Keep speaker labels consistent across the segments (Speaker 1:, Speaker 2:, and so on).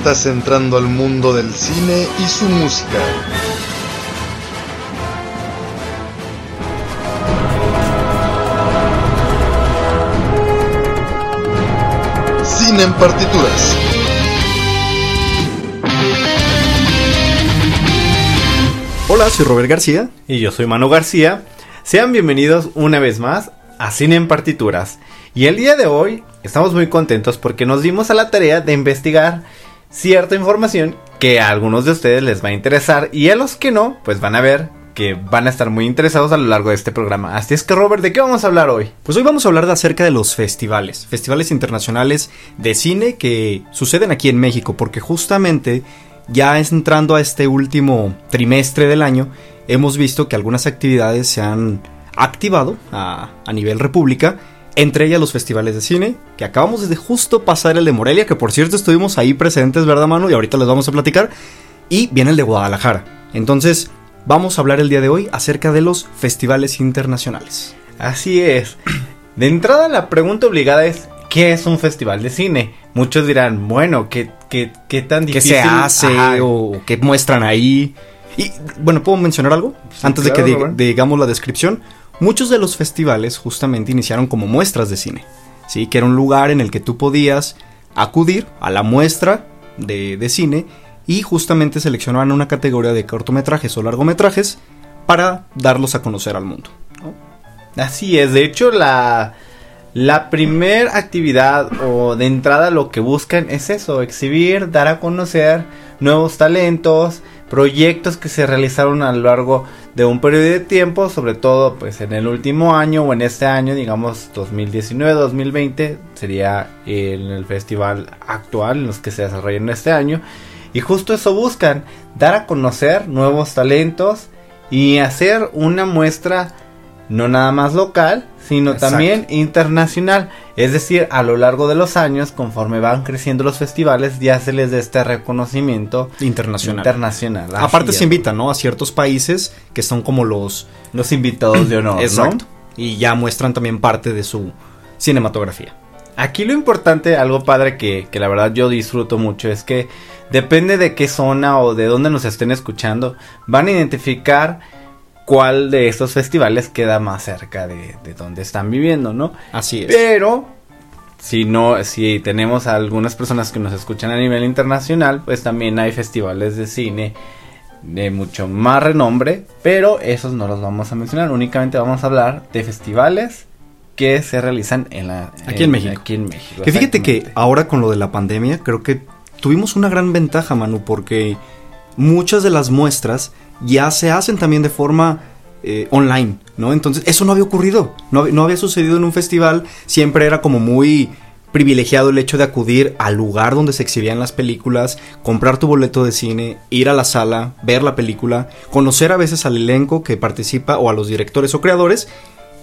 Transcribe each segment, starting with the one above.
Speaker 1: Estás entrando al mundo del cine y su música. Cine en partituras.
Speaker 2: Hola, soy Robert García.
Speaker 3: Y yo soy Manu García. Sean bienvenidos una vez más a Cine en Partituras. Y el día de hoy estamos muy contentos porque nos dimos a la tarea de investigar cierta información que a algunos de ustedes les va a interesar y a los que no, pues van a ver que van a estar muy interesados a lo largo de este programa. Así es que Robert, ¿de qué vamos a hablar hoy?
Speaker 2: Pues hoy vamos a hablar de acerca de los festivales, festivales internacionales de cine que suceden aquí en México, porque justamente ya entrando a este último trimestre del año, hemos visto que algunas actividades se han activado a, a nivel república, entre ellas los festivales de cine, que acabamos de justo pasar el de Morelia, que por cierto estuvimos ahí presentes, ¿verdad, Manu? Y ahorita les vamos a platicar. Y viene el de Guadalajara. Entonces, vamos a hablar el día de hoy acerca de los festivales internacionales.
Speaker 3: Así es. De entrada la pregunta obligada es, ¿qué es un festival de cine? Muchos dirán, bueno, ¿qué, qué, qué tan
Speaker 2: ¿Qué
Speaker 3: difícil
Speaker 2: se hace
Speaker 3: Ajá.
Speaker 2: o qué muestran ahí? Y bueno, ¿puedo mencionar algo? Antes de que digamos la descripción. Muchos de los festivales justamente iniciaron como muestras de cine. Sí, que era un lugar en el que tú podías acudir a la muestra de, de cine y justamente seleccionaban una categoría de cortometrajes o largometrajes para darlos a conocer al mundo.
Speaker 3: Así es, de hecho la, la primer actividad o de entrada lo que buscan es eso, exhibir, dar a conocer nuevos talentos, proyectos que se realizaron a lo largo de un periodo de tiempo, sobre todo pues en el último año o en este año, digamos 2019-2020, sería en el festival actual en los que se desarrolla en este año. Y justo eso buscan, dar a conocer nuevos talentos y hacer una muestra no nada más local, sino
Speaker 2: Exacto.
Speaker 3: también internacional. Es decir, a lo largo de los años, conforme van creciendo los festivales, ya se les da este reconocimiento
Speaker 2: Internacional.
Speaker 3: internacional.
Speaker 2: Aparte
Speaker 3: es.
Speaker 2: se invitan, ¿no? A ciertos países que son como los...
Speaker 3: los invitados de honor, ¿no?
Speaker 2: Y ya muestran también parte de su cinematografía.
Speaker 3: Aquí lo importante, algo padre que, que la verdad yo disfruto mucho, es que depende de qué zona o de dónde nos estén escuchando, van a identificar cuál de estos festivales queda más cerca de, de donde están viviendo, ¿no?
Speaker 2: Así es.
Speaker 3: Pero si no, si tenemos a algunas personas que nos escuchan a nivel internacional, pues también hay festivales de cine de mucho más renombre, pero esos no los vamos a mencionar, únicamente vamos a hablar de festivales que se realizan en la
Speaker 2: Aquí en México.
Speaker 3: Aquí en México.
Speaker 2: Que fíjate que ahora con lo de la pandemia, creo que tuvimos una gran ventaja, Manu, porque muchas de las muestras ya se hacen también de forma eh, online, ¿no? Entonces, eso no había ocurrido, no, no había sucedido en un festival, siempre era como muy privilegiado el hecho de acudir al lugar donde se exhibían las películas, comprar tu boleto de cine, ir a la sala, ver la película, conocer a veces al elenco que participa o a los directores o creadores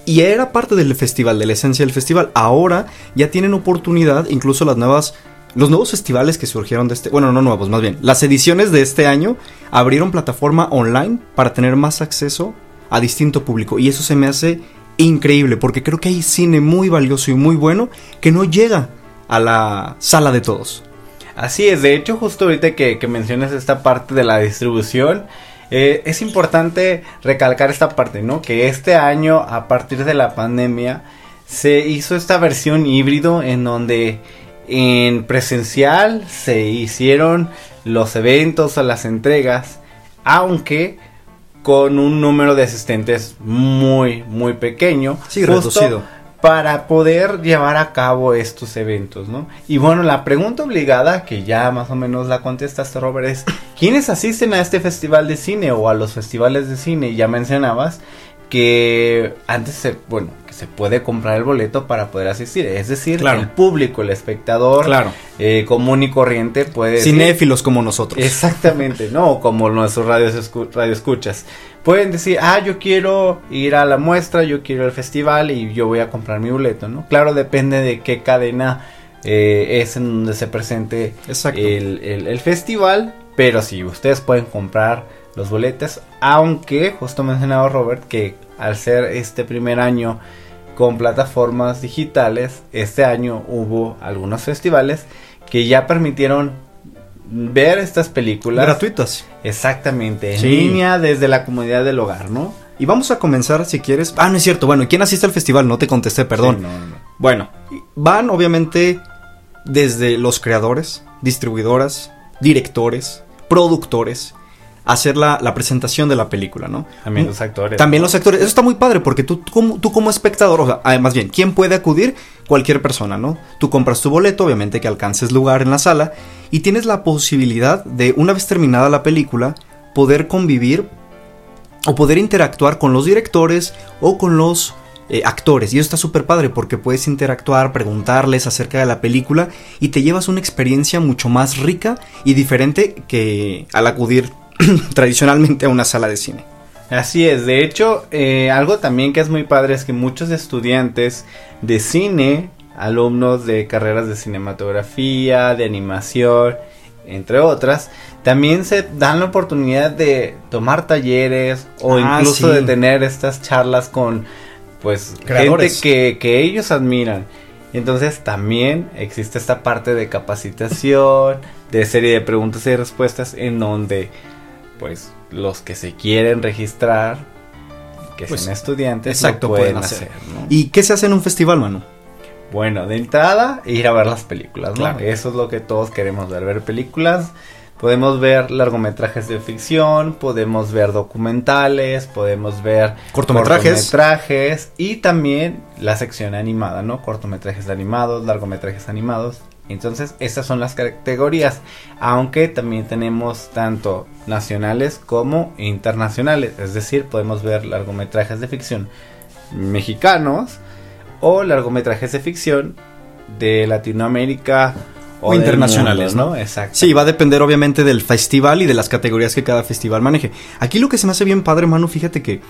Speaker 2: y era parte del festival, de la esencia del festival. Ahora ya tienen oportunidad, incluso las nuevas, los nuevos festivales que surgieron de este, bueno, no nuevos, más bien, las ediciones de este año abrieron plataforma online para tener más acceso a distinto público y eso se me hace increíble porque creo que hay cine muy valioso y muy bueno que no llega a la sala de todos.
Speaker 3: Así es, de hecho justo ahorita que, mencionas esta parte de la distribución, eh, es importante recalcar esta parte, ¿no? Que este año, a partir de la pandemia, se hizo esta versión híbrido en donde en presencial se hicieron los eventos o las entregas, aunque con un número de asistentes muy, muy pequeño.
Speaker 2: Sí, reducido.
Speaker 3: Para poder llevar a cabo estos eventos, ¿no? Y bueno, la pregunta obligada, que ya más o menos la contestaste, Robert, es: ¿quiénes asisten a este festival de cine o a los festivales de cine? Ya mencionabas que antes bueno, se puede comprar el boleto para poder asistir. Es decir,
Speaker 2: Claro.
Speaker 3: el público, el espectador
Speaker 2: Claro.
Speaker 3: eh, común y corriente puede decir-
Speaker 2: Cinéfilos como nosotros.
Speaker 3: Exactamente, no como nuestros radios escu- radio escuchas. Pueden decir, ah, yo quiero ir a la muestra, yo quiero ir al festival y yo voy a comprar mi boleto, ¿no? Claro, depende de qué cadena eh, es en donde se presente el, el- el festival, pero sí, ustedes pueden comprar los boletos, aunque justo mencionaba Robert que al ser este primer año con plataformas digitales, este año hubo algunos festivales que ya permitieron ver estas películas
Speaker 2: Gratuitas.
Speaker 3: exactamente en
Speaker 2: Sí.
Speaker 3: línea desde la comunidad del hogar, ¿no?
Speaker 2: Y vamos a comenzar, si quieres. Ah, no es cierto. Bueno, ¿y ¿quién asiste al festival? No te contesté, perdón.
Speaker 3: Sí, no, no.
Speaker 2: Bueno, van obviamente desde los creadores, distribuidoras, directores, productores, hacer la, la presentación de la película, ¿no?
Speaker 3: También los actores.
Speaker 2: También los actores. Eso está muy padre porque tú, tú como, tú como espectador, o sea, ah, más bien, ¿quién puede acudir? Cualquier persona, ¿no? Tú compras tu boleto, obviamente que alcances lugar en la sala y tienes la posibilidad de, una vez terminada la película, poder convivir o poder interactuar con los directores o con los eh, actores. Y eso está súper padre porque puedes interactuar, preguntarles acerca de la película y te llevas una experiencia mucho más rica y diferente que al acudir tradicionalmente a una sala de cine.
Speaker 3: Así es, de hecho, eh, algo también que es muy padre es que muchos estudiantes de cine, alumnos de carreras de cinematografía, de animación, entre otras, también se dan la oportunidad de tomar talleres o
Speaker 2: Ah,
Speaker 3: incluso
Speaker 2: sí.
Speaker 3: de tener estas charlas con pues
Speaker 2: Creadores.
Speaker 3: gente que, que ellos admiran. Entonces también existe esta parte de capacitación, de serie de preguntas y respuestas en donde pues los que se quieren registrar, que
Speaker 2: Pues,
Speaker 3: sean estudiantes,
Speaker 2: exacto,
Speaker 3: lo pueden,
Speaker 2: pueden
Speaker 3: hacer.
Speaker 2: hacer.
Speaker 3: ¿no?
Speaker 2: ¿Y qué se hace en un festival, Manu?
Speaker 3: Bueno, de entrada, ir a ver las películas, ¿no?
Speaker 2: Claro.
Speaker 3: Eso es lo que todos queremos ver, ver películas. Podemos ver largometrajes de ficción, podemos ver documentales, podemos ver
Speaker 2: Cortometrajes.
Speaker 3: cortometrajes y también la sección animada, ¿no? Cortometrajes animados, largometrajes animados. Entonces, estas son las categorías, aunque también tenemos tanto nacionales como internacionales, es decir, podemos ver largometrajes de ficción mexicanos o largometrajes de ficción de Latinoamérica
Speaker 2: O internacionales,
Speaker 3: mundo,
Speaker 2: ¿no?
Speaker 3: Exacto.
Speaker 2: Sí, va a depender obviamente del festival y de las categorías que cada festival maneje. Aquí lo que se me hace bien padre, Manu, fíjate que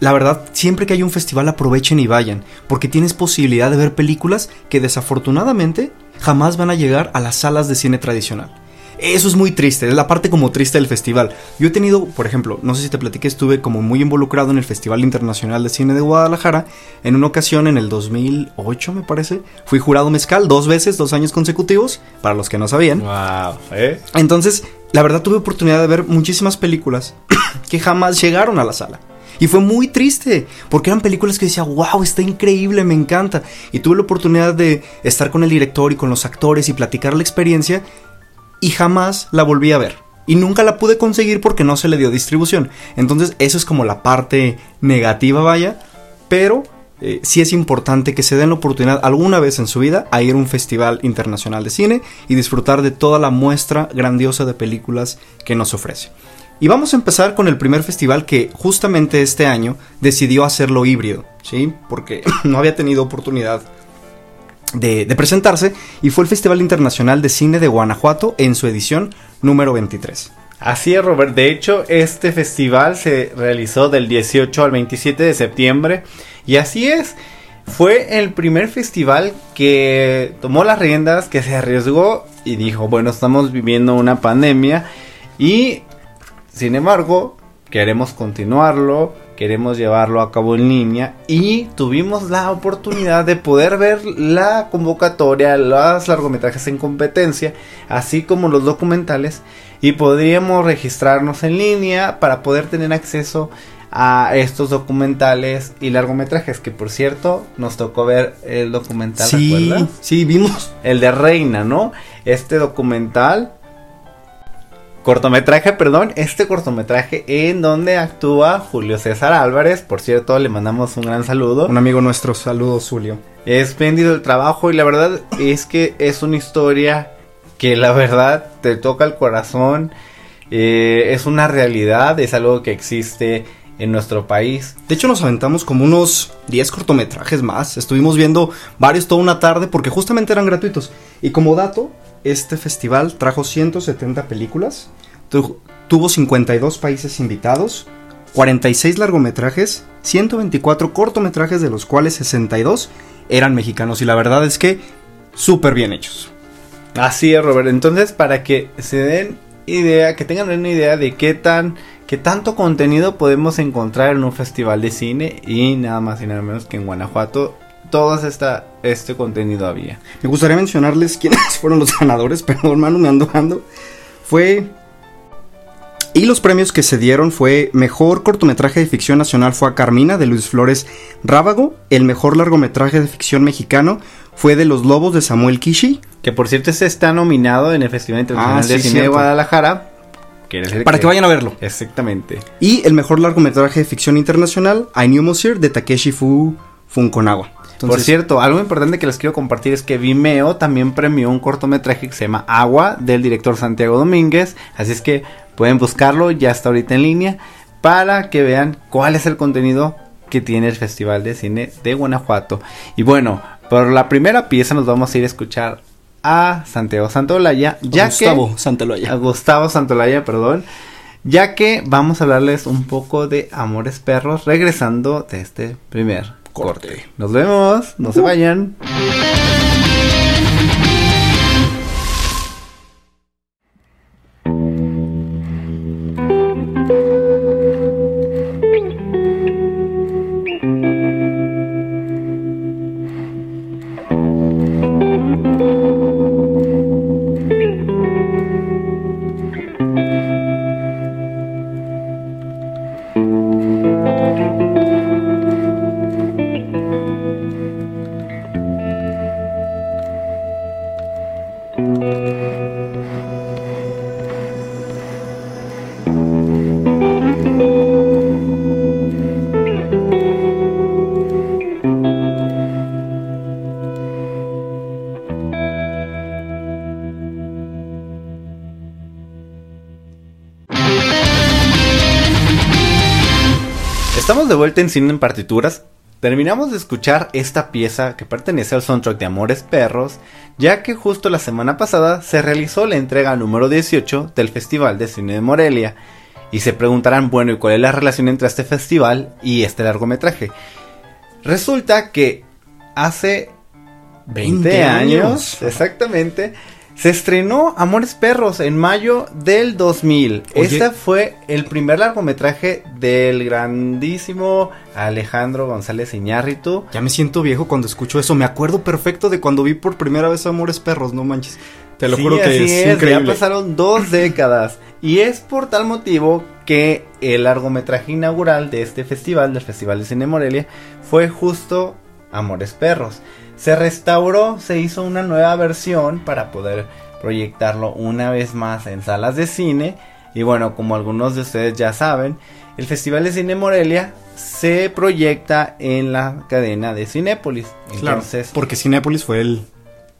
Speaker 2: la verdad, siempre que hay un festival aprovechen y vayan, porque tienes posibilidad de ver películas que desafortunadamente jamás van a llegar a las salas de cine tradicional. Eso es muy triste, es la parte como triste del festival. Yo he tenido, por ejemplo, no sé si te platiqué, estuve como muy involucrado en el Festival Internacional de Cine de Guadalajara. En una ocasión, en el 2008 me parece, fui jurado mezcal dos veces, dos años consecutivos, para los que no sabían.
Speaker 3: Wow, ¿eh?
Speaker 2: Entonces, la verdad tuve oportunidad de ver muchísimas películas que jamás llegaron a la sala. Y fue muy triste, porque eran películas que decía, wow, está increíble, me encanta. Y tuve la oportunidad de estar con el director y con los actores y platicar la experiencia, y jamás la volví a ver. Y nunca la pude conseguir porque no se le dio distribución. Entonces, eso es como la parte negativa, vaya. Pero eh, sí es importante que se den la oportunidad alguna vez en su vida a ir a un festival internacional de cine y disfrutar de toda la muestra grandiosa de películas que nos ofrece. Y vamos a empezar con el primer festival que justamente este año decidió hacerlo híbrido, ¿sí? Porque no había tenido oportunidad de, presentarse y fue el Festival Internacional de Cine de Guanajuato en su edición número 23.
Speaker 3: Así es, Robert. De hecho, este festival se realizó del 18 al 27 de septiembre. Y así es. Fue el primer festival que tomó las riendas, que se arriesgó y dijo, bueno, estamos viviendo una pandemia y, sin embargo, queremos continuarlo, queremos llevarlo a cabo en línea y tuvimos la oportunidad de poder ver la convocatoria, los largometrajes en competencia, así como los documentales y podríamos registrarnos en línea para poder tener acceso a estos documentales y largometrajes que por cierto nos tocó ver el documental
Speaker 2: Sí,
Speaker 3: ¿recuerdas?
Speaker 2: sí, vimos.
Speaker 3: el de Reina no este documental cortometraje perdón este cortometraje en donde actúa Julio César Álvarez por cierto le mandamos un gran saludo
Speaker 2: Un amigo nuestro, saludos, Julio.
Speaker 3: Espléndido el trabajo y la verdad es que es una historia que la verdad te toca el corazón. eh, es una realidad, es algo que existe en nuestro país.
Speaker 2: De hecho, nos aventamos como unos 10 cortometrajes más. Estuvimos viendo varios toda una tarde porque justamente eran gratuitos. Y como dato, este festival trajo 170 películas, tu- tuvo 52 países invitados, 46 largometrajes, 124 cortometrajes, de los cuales 62 eran mexicanos. Y la verdad es que súper bien hechos.
Speaker 3: Así es, Robert. Entonces, para que se den idea, que tengan una idea de qué tan, qué tanto contenido podemos encontrar en un festival de cine y nada más y nada menos que en Guanajuato, todo esta, este contenido había.
Speaker 2: Me gustaría mencionarles quiénes fueron los ganadores, pero hermano, me ando dando. Fue. Y los premios que se dieron fue Mejor cortometraje de ficción nacional fue a Carmina de Luis Flores Rábago. El mejor largometraje de ficción mexicano fue de Los Lobos de Samuel Kishi.
Speaker 3: Que por cierto, este está nominado en el Festival Internacional
Speaker 2: Ah,
Speaker 3: de Cine de. Guadalajara.
Speaker 2: Para que vayan a verlo.
Speaker 3: Exactamente.
Speaker 2: Y el mejor largometraje de ficción internacional, I Knew Monsieur de Takeshi Fu Funkonawa.
Speaker 3: Por cierto, algo importante que les quiero compartir es que Vimeo también premió un cortometraje que se llama Agua del director Santiago Domínguez. Así es que pueden buscarlo, ya está ahorita en línea, para que vean cuál es el contenido que tiene el Festival de Cine de Guanajuato. Y bueno, por la primera pieza nos vamos a ir a escuchar a Santiago Santolaya, ya
Speaker 2: Gustavo
Speaker 3: que...
Speaker 2: Santolaya.
Speaker 3: A Gustavo Santolaya, perdón. Ya que vamos a hablarles un poco de Amores Perros regresando de este primer corte. Nos vemos, no se vayan. Cine en Partituras. Terminamos de escuchar esta pieza que pertenece al soundtrack de Amores Perros, ya que justo la semana pasada se realizó la entrega número 18 del Festival de Cine de Morelia. Y se preguntarán, bueno, ¿y cuál es la relación entre este festival y este largometraje? Resulta que hace 20,
Speaker 2: 20
Speaker 3: años,
Speaker 2: años.
Speaker 3: exactamente, se estrenó Amores Perros en mayo del 2000.
Speaker 2: Oye.
Speaker 3: Este fue el primer largometraje del grandísimo Alejandro González Iñárritu.
Speaker 2: Ya me siento viejo cuando escucho eso. Me acuerdo perfecto de cuando vi por primera vez Amores Perros, no manches. Te lo
Speaker 3: Sí,
Speaker 2: juro que
Speaker 3: así
Speaker 2: es,
Speaker 3: es,
Speaker 2: increíble.
Speaker 3: Ya pasaron dos décadas. Y es por tal motivo que el largometraje inaugural de este festival, del Festival de Cine Morelia, fue justo Amores Perros. Se restauró, se hizo una nueva versión para poder proyectarlo una vez más en salas de cine. Y bueno, como algunos de ustedes ya saben, el Festival de Cine Morelia se proyecta en la cadena de Cinépolis.
Speaker 2: Claro,
Speaker 3: Entonces,
Speaker 2: porque Cinépolis fue el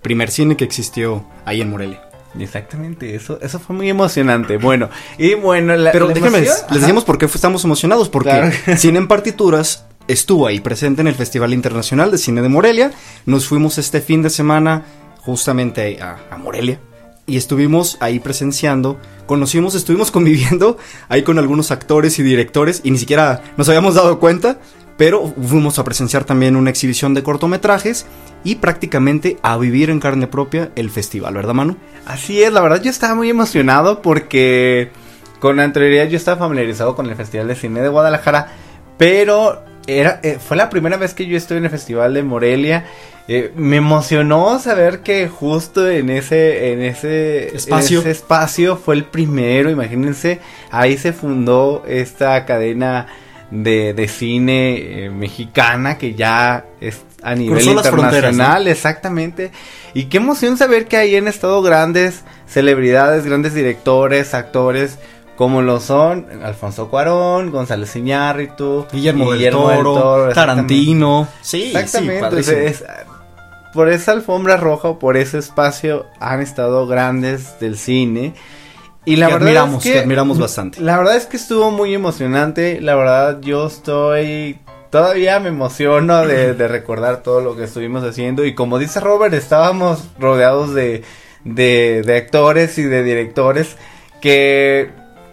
Speaker 2: primer cine que existió ahí en Morelia.
Speaker 3: Exactamente, eso, eso fue muy emocionante. Bueno, y bueno, la,
Speaker 2: Pero
Speaker 3: la
Speaker 2: déjenme, les decimos por qué estamos emocionados. Porque
Speaker 3: Claro.
Speaker 2: Cine en Partituras estuvo ahí presente en el Festival Internacional de Cine de Morelia. Nos fuimos este fin de semana justamente a, a Morelia. Y estuvimos ahí presenciando, conocimos, estuvimos conviviendo ahí con algunos actores y directores y ni siquiera nos habíamos dado cuenta, pero fuimos a presenciar también una exhibición de cortometrajes y prácticamente a vivir en carne propia el festival, ¿verdad Manu?
Speaker 3: Así es, la verdad yo estaba muy emocionado porque con anterioridad yo estaba familiarizado con el Festival de Cine de Guadalajara, pero era, eh, fue la primera vez que yo estuve en el Festival de Morelia. Eh, me emocionó saber que justo en ese, en ese
Speaker 2: Espacio.
Speaker 3: ese espacio fue el primero, imagínense, ahí se fundó esta cadena de, de cine eh, mexicana que ya es a nivel
Speaker 2: Cruzó
Speaker 3: internacional, exactamente. Y qué emoción saber que ahí han estado grandes celebridades, grandes directores, actores, como lo son Alfonso Cuarón, González Iñárritu,
Speaker 2: Guillermo, del Toro,
Speaker 3: exactamente.
Speaker 2: Tarantino. Sí,
Speaker 3: Exactamente.
Speaker 2: sí,
Speaker 3: es- por esa alfombra roja, o por ese espacio, han estado grandes del cine. Y la
Speaker 2: que
Speaker 3: verdad
Speaker 2: admiramos,
Speaker 3: es
Speaker 2: que admiramos bastante.
Speaker 3: La verdad es que estuvo muy emocionante. La verdad, yo estoy. Todavía me emociono de, de recordar todo lo que estuvimos haciendo. Y como dice Robert, estábamos rodeados de, de, de actores y de directores que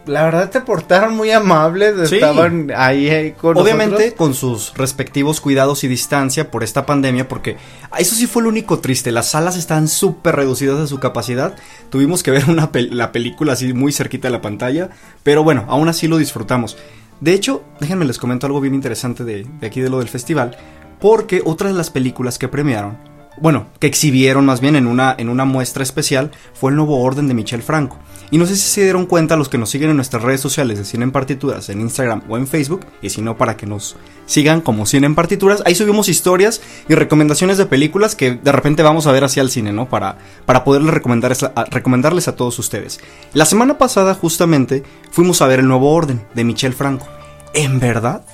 Speaker 3: la verdad te portaron muy amables.
Speaker 2: Sí.
Speaker 3: Estaban ahí, ahí con
Speaker 2: Obviamente
Speaker 3: nosotros.
Speaker 2: con sus respectivos cuidados y distancia por esta pandemia, porque eso sí fue lo único triste. Las salas están súper reducidas de su capacidad. Tuvimos que ver una pel- la película así muy cerquita de la pantalla, pero bueno, aún así lo disfrutamos. De hecho, déjenme les comento algo bien interesante de, de aquí de lo del festival, porque otra de las películas que premiaron, bueno, que exhibieron más bien en una, en una muestra especial, fue el nuevo orden de Michel Franco. Y no sé si se dieron cuenta los que nos siguen en nuestras redes sociales de Cine en Partituras, en Instagram o en Facebook, y si no, para que nos sigan como Cine en Partituras, ahí subimos historias y recomendaciones de películas que de repente vamos a ver hacia el cine, ¿no? Para, para poderles recomendar recomendarles a todos ustedes. La semana pasada, justamente, fuimos a ver el nuevo orden de Michel Franco. En verdad,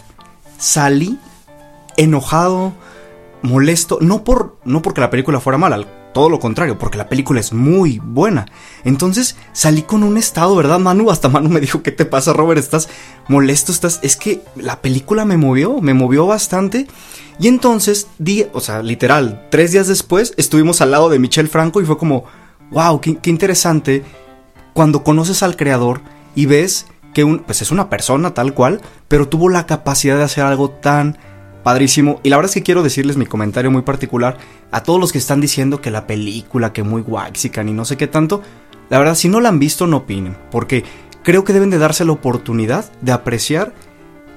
Speaker 2: salí enojado, molesto, no por no porque la película fuera mala, todo lo contrario, porque la película es muy buena. Entonces salí con un estado, ¿verdad, Manu? Hasta Manu me dijo, ¿qué te pasa, Robert? ¿Estás molesto? ¿Estás? Es que la película me movió, me movió bastante. Y entonces, di, o sea, literal, tres días después estuvimos al lado de Michel Franco y fue como, wow, qué, qué interesante cuando conoces al creador y ves que un, pues es una persona tal cual, pero tuvo la capacidad de hacer algo tan padrísimo. Y la verdad es que quiero decirles mi comentario muy particular a todos los que están diciendo que la película, que muy waxican y no sé qué tanto. La verdad, si no la han visto, no opinen, porque creo que deben de darse la oportunidad de apreciar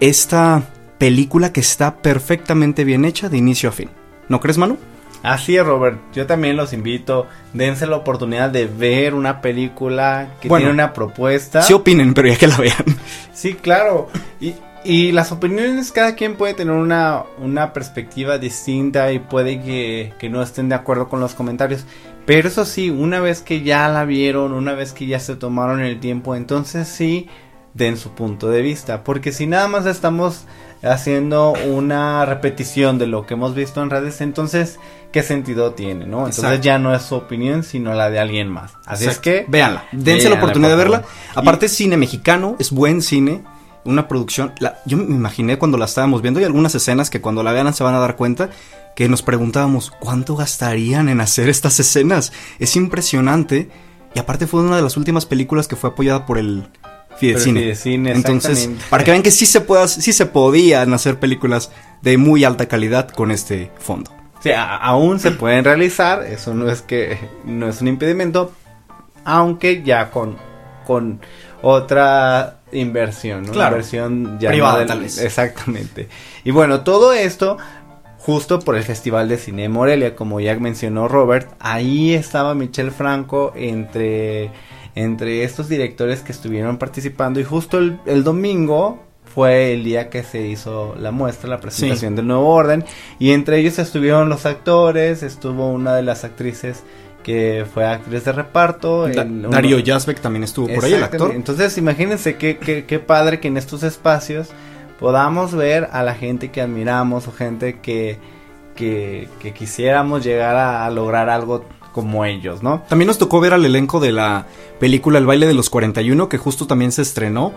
Speaker 2: esta película que está perfectamente bien hecha de inicio a fin. ¿No crees, Manu?
Speaker 3: Así es, Robert. Yo también los invito. Dense la oportunidad de ver una película que
Speaker 2: Bueno,
Speaker 3: tiene una propuesta.
Speaker 2: Sí opinen, pero ya que la vean.
Speaker 3: Sí, claro. Y, y las opiniones, cada quien puede tener una, una perspectiva distinta y puede que, que no estén de acuerdo con los comentarios. Pero eso sí, una vez que ya la vieron, una vez que ya se tomaron el tiempo, entonces sí den su punto de vista. Porque si nada más estamos haciendo una repetición de lo que hemos visto en redes, entonces, ¿qué sentido tiene? ¿no? Entonces
Speaker 2: Exacto.
Speaker 3: ya no es su opinión, sino la de alguien más. Así es
Speaker 2: Exacto.
Speaker 3: que...
Speaker 2: véanla, dense
Speaker 3: véanla,
Speaker 2: la oportunidad de verla. Aparte es cine mexicano, es buen cine, una producción. la- yo me imaginé cuando la estábamos viendo y algunas escenas que cuando la vean se van a dar cuenta que nos preguntábamos cuánto gastarían en hacer estas escenas. Es impresionante y aparte fue una de las últimas películas que fue apoyada por el Fidecine.
Speaker 3: Fidecine,
Speaker 2: Entonces, para que vean que sí se pueda, sí se podían hacer películas de muy alta calidad con este fondo.
Speaker 3: Sí, aún se pueden realizar, eso no es que no es un impedimento, aunque ya con con otra inversión, ¿no?
Speaker 2: Claro.
Speaker 3: Inversión ya
Speaker 2: Privada,
Speaker 3: del-
Speaker 2: tal vez.
Speaker 3: Exactamente. Y bueno, todo esto justo por el Festival de Cine de Morelia, como ya mencionó Robert, ahí estaba Michel Franco entre entre estos directores que estuvieron participando y justo el, el domingo fue el día que se hizo la muestra, la presentación del nuevo orden y entre ellos estuvieron los actores, estuvo una de las actrices que fue actriz de reparto,
Speaker 2: Da-
Speaker 3: uno-
Speaker 2: Darío Yazbek también estuvo por ahí, el actor.
Speaker 3: Entonces, imagínense qué, qué, qué padre que en estos espacios podamos ver a la gente que admiramos o gente que, que, que quisiéramos llegar a, a lograr algo como ellos, ¿no?
Speaker 2: También nos tocó ver al elenco de la película El baile de los 41, que justo también se estrenó.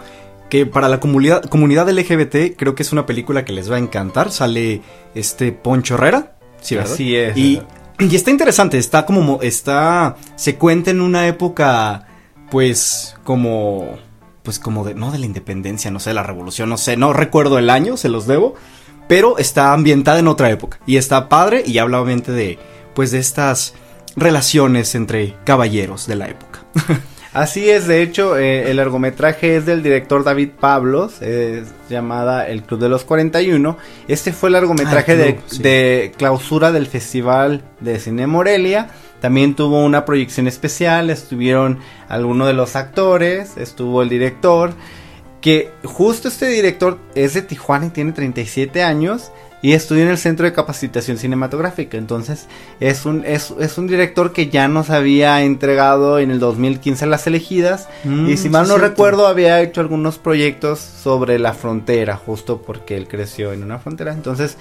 Speaker 2: Que para la comunidad, comunidad LGBT creo que es una película que les va a encantar. Sale este Poncho Herrera. Sí, ¿verdad?
Speaker 3: Así es.
Speaker 2: Y, y está interesante, está como, mo- está, se cuenta en una época, pues, como, pues como de, no de la independencia, no sé, de la revolución, no sé, no recuerdo el año, se los debo, pero está ambientada en otra época. Y está padre y habla obviamente de, pues, de estas relaciones entre caballeros de la época.
Speaker 3: Así es, de hecho, eh, el largometraje es del director David Pablos, es llamada El Club de los 41. Este fue el largometraje
Speaker 2: Ah, el
Speaker 3: de,
Speaker 2: sí.
Speaker 3: de clausura del Festival de Cine Morelia. También tuvo una proyección especial, estuvieron algunos de los actores, estuvo el director, que justo este director es de Tijuana y tiene 37 años y estudió en el Centro de Capacitación Cinematográfica. Entonces es un, es, es un director que ya nos había entregado en el 2015 Las Elegidas.
Speaker 2: Mm,
Speaker 3: y si mal no
Speaker 2: cierto.
Speaker 3: recuerdo había hecho algunos proyectos sobre la frontera, justo porque él creció en una frontera. Entonces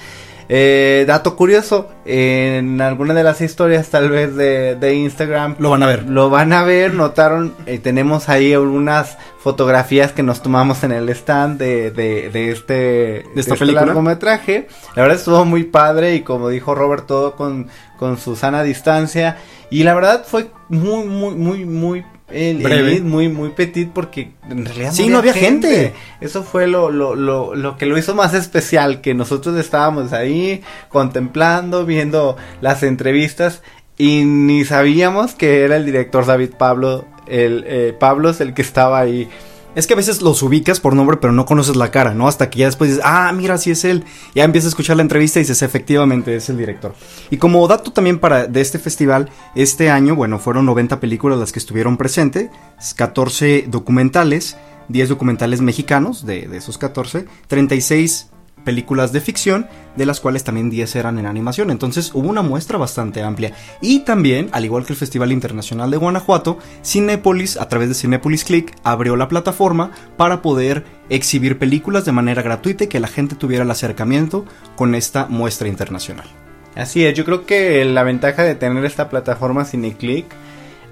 Speaker 3: Eh, dato curioso, en alguna de las historias tal vez de, de Instagram
Speaker 2: Lo van a ver.
Speaker 3: lo van a ver, notaron, eh, tenemos ahí algunas fotografías que nos tomamos en el stand de, de, de este, de
Speaker 2: esta
Speaker 3: este largometraje. La verdad estuvo muy padre y como dijo Robert, todo con, con su sana distancia. Y la verdad fue muy, muy, muy, muy... el-
Speaker 2: Breve.
Speaker 3: el- muy, muy petit porque en realidad
Speaker 2: Sí, no había gente.
Speaker 3: Eso fue lo, lo, lo, lo que lo hizo más especial, que nosotros estábamos ahí contemplando, viendo las entrevistas y ni sabíamos que era el director David Pablo, el eh, Pablos el que estaba ahí.
Speaker 2: Es que a veces los ubicas por nombre, pero no conoces la cara, ¿no? Hasta que ya después dices, ah, mira, sí es él. Ya empiezas a escuchar la entrevista y dices, efectivamente, es el director. Y como dato también para de este festival, este año, bueno, fueron 90 películas las que estuvieron presentes, 14 documentales, 10 documentales mexicanos de, de esos 14, 36 películas de ficción, de las cuales también 10 eran en animación. Entonces hubo una muestra bastante amplia. Y también, al igual que el Festival Internacional de Guanajuato, Cinépolis, a través de Cinépolis Click, abrió la plataforma para poder exhibir películas de manera gratuita y que la gente tuviera el acercamiento con esta muestra internacional.
Speaker 3: Así es, yo creo que la ventaja de tener esta plataforma CineClick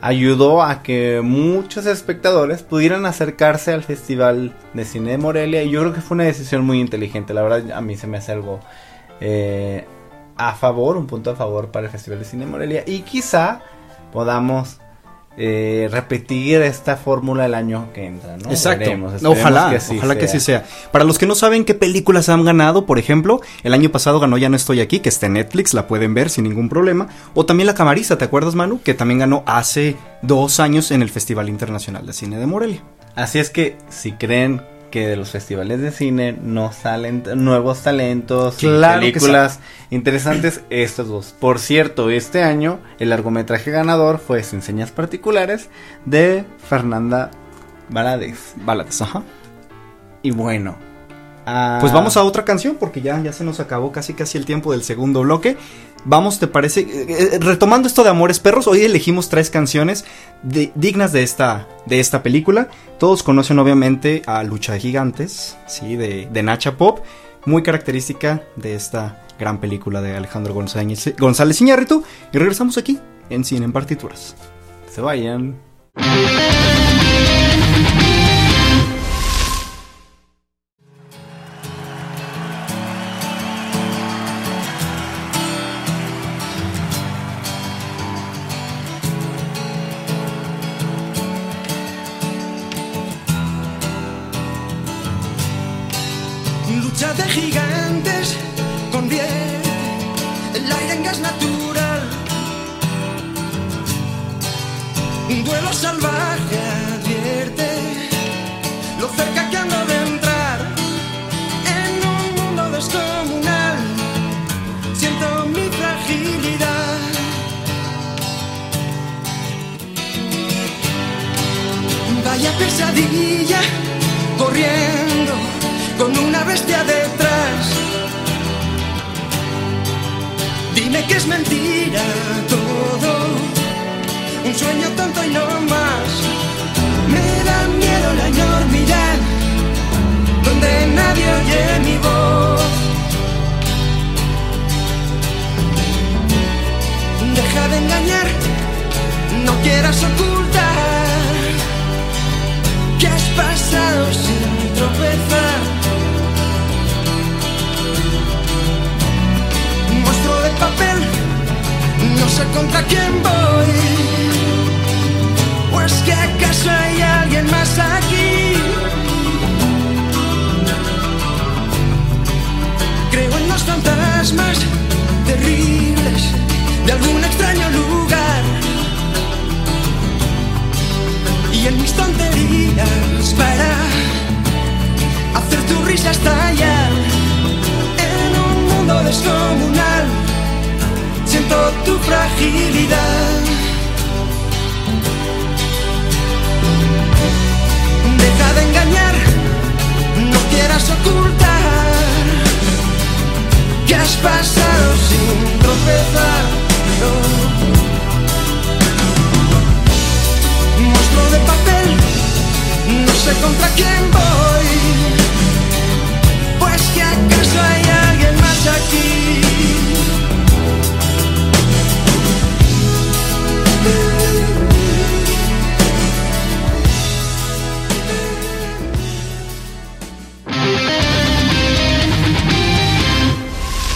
Speaker 3: ayudó a que muchos espectadores pudieran acercarse al Festival de Cine de Morelia y yo creo que fue una decisión muy inteligente. La verdad a mí se me hace algo eh, a favor, un punto a favor para el Festival de Cine de Morelia y quizá podamos eh, repetir esta fórmula el año que entra, ¿no? Veremos, esperemos
Speaker 2: ojalá,
Speaker 3: que así
Speaker 2: ojalá que
Speaker 3: sea.
Speaker 2: sí sea. Para los que no saben qué películas han ganado, por ejemplo, el año pasado ganó Ya no estoy aquí, que está en Netflix, la pueden ver sin ningún problema. O también La Camariza, ¿te acuerdas, Manu? Que también ganó hace dos años en el Festival Internacional de Cine de Morelia.
Speaker 3: Así es que si creen que de los festivales de cine no salen nuevos talentos
Speaker 2: Claro
Speaker 3: películas interesantes, estos dos. Por cierto, este año el largometraje ganador fue Sin Señas Particulares de Fernanda Valadez.
Speaker 2: Balas, ajá.
Speaker 3: Y bueno, ah,
Speaker 2: Pues vamos a otra canción porque ya, ya se nos acabó casi casi el tiempo del segundo bloque. Vamos, ¿te parece? Eh, eh, retomando esto de Amores Perros, hoy elegimos tres canciones dignas de esta, de esta película. Todos conocen obviamente a Lucha de Gigantes, ¿sí? De, de Nacha Pop, muy característica de esta gran película de Alejandro González, González Iñárritu. Y regresamos aquí en Cine en Partituras.
Speaker 3: se vayan.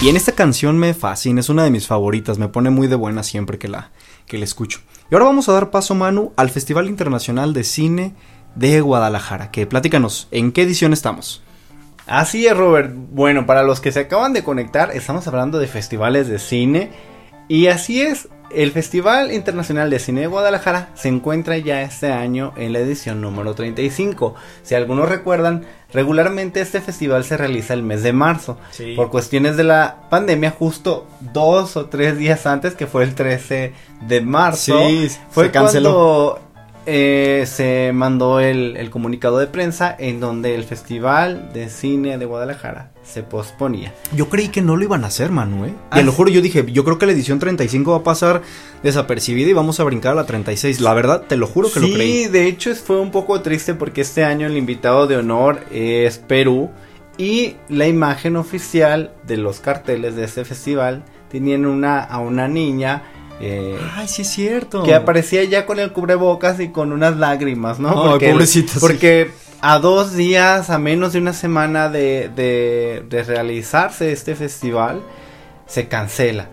Speaker 4: Y en
Speaker 2: esta canción me fascina, es una de mis favoritas, me pone muy de buena siempre que la, que la escucho. Y ahora vamos a dar paso, Manu, al Festival Internacional de Cine de Guadalajara. Que platícanos, ¿en qué edición estamos?
Speaker 3: Así es, Robert. Bueno, para los que se acaban de conectar, estamos hablando de festivales de cine. Y así es, el Festival Internacional de Cine de Guadalajara se encuentra ya este año en la edición número 35. Si algunos recuerdan, regularmente este festival se realiza el mes de marzo.
Speaker 2: Sí.
Speaker 3: Por cuestiones de la pandemia, justo dos o tres días antes, que fue el 13 de marzo,
Speaker 2: Sí,
Speaker 3: fue
Speaker 2: se canceló.
Speaker 3: cuando eh, se mandó el, el comunicado de prensa en donde el Festival de Cine de Guadalajara se posponía.
Speaker 2: Yo creí que no lo iban a hacer, Manu, ¿eh?
Speaker 3: Ah,
Speaker 2: Te lo
Speaker 3: sí.
Speaker 2: juro, yo dije, yo creo que la edición 35 va a pasar desapercibida y vamos a brincar a la 36. La verdad, te lo juro que
Speaker 3: sí,
Speaker 2: lo creí.
Speaker 3: de hecho fue un poco triste porque este año el invitado de honor es Perú y la imagen oficial de los carteles de este festival tenían una a una niña eh,
Speaker 2: Ay, sí es cierto.
Speaker 3: que aparecía ya con el cubrebocas y con unas lágrimas, ¿no?
Speaker 2: Ay, sí.
Speaker 3: Porque a dos días, a menos de una semana de, de, de realizarse este festival, se cancela.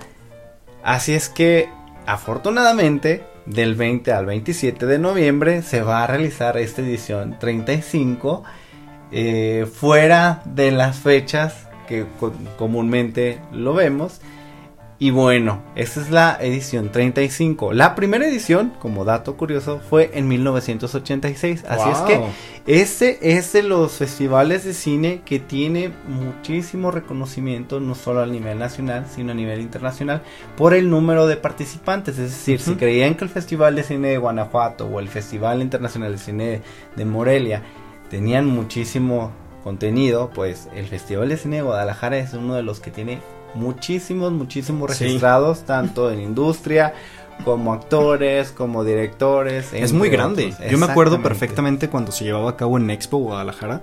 Speaker 3: Así es que, afortunadamente, del 20 al 27 de noviembre se va a realizar esta edición 35 eh, fuera de las fechas que co- comúnmente lo vemos. Y bueno, esta es la edición 35. La primera edición, como dato curioso, fue en 1986. Así es que este es de los festivales de cine que tiene muchísimo reconocimiento, no solo a nivel nacional, sino a nivel internacional, por el número de participantes. Es decir, si creían que el Festival de Cine de Guanajuato o el Festival Internacional de Cine de Morelia tenían muchísimo contenido, pues el Festival de Cine de Guadalajara es uno de los que tiene muchísimos, muchísimos
Speaker 2: Sí.
Speaker 3: registrados, tanto en industria como actores, como directores.
Speaker 2: Es muy grande.
Speaker 3: otros.
Speaker 2: Yo me acuerdo perfectamente cuando se llevaba a cabo en Expo Guadalajara.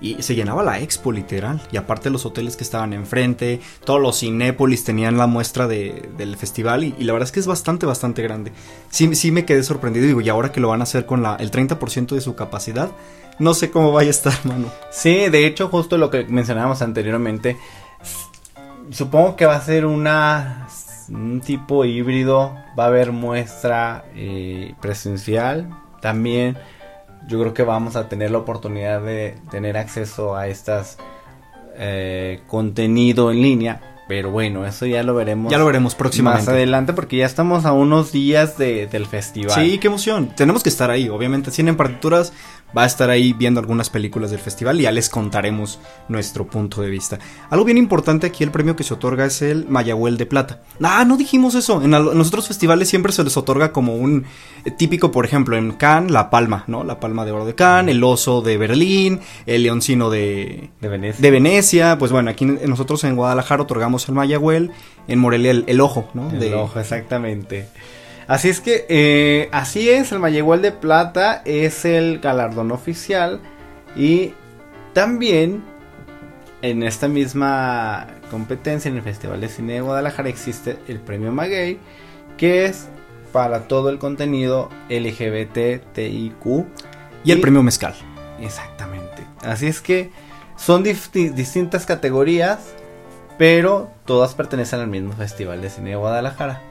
Speaker 2: Y se llenaba la expo literal. Y aparte los hoteles que estaban enfrente, todos los Cinépolis tenían la muestra de- del festival. Y, y la verdad es que es bastante, bastante grande. Sí, sí me quedé sorprendido. Digo, y ahora que lo van a hacer con la, el 30% de su capacidad, no sé cómo vaya a estar, mano.
Speaker 3: Sí, de hecho, justo lo que mencionábamos anteriormente, supongo que va a ser una un tipo híbrido, va a haber muestra eh, presencial, también yo creo que vamos a tener la oportunidad de tener acceso a estas eh, contenido en línea, pero bueno, eso ya lo veremos.
Speaker 2: Ya lo veremos próximamente.
Speaker 3: Más adelante porque ya estamos a unos días de- del festival.
Speaker 2: Sí, qué emoción. Tenemos que estar ahí, obviamente. Cine en partituras va a estar ahí viendo algunas películas del festival y ya les contaremos nuestro punto de vista. Algo bien importante aquí, el premio que se otorga es el Mayagüel de Plata. Ah, no dijimos eso. En, los otros festivales siempre se les otorga como un eh, típico, por ejemplo, en Cannes, la palma, ¿no? La palma de oro de Cannes, el oso de Berlín, el leoncino de,
Speaker 3: De Venecia.
Speaker 2: de Venecia. Pues bueno, aquí nosotros en Guadalajara otorgamos el Mayagüel, en Morelia el, el ojo, ¿no?
Speaker 3: El
Speaker 2: De-
Speaker 3: ojo, exactamente. Así es que, eh, así es, el Mayagüel de Plata es el galardón oficial y también en esta misma competencia en el Festival de Cine de Guadalajara existe el premio Maguey que es para todo el contenido LGBTIQ
Speaker 2: y el premio Mezcal.
Speaker 3: Exactamente. Así es que son distintas categorías, pero todas pertenecen al mismo Festival de Cine de Guadalajara.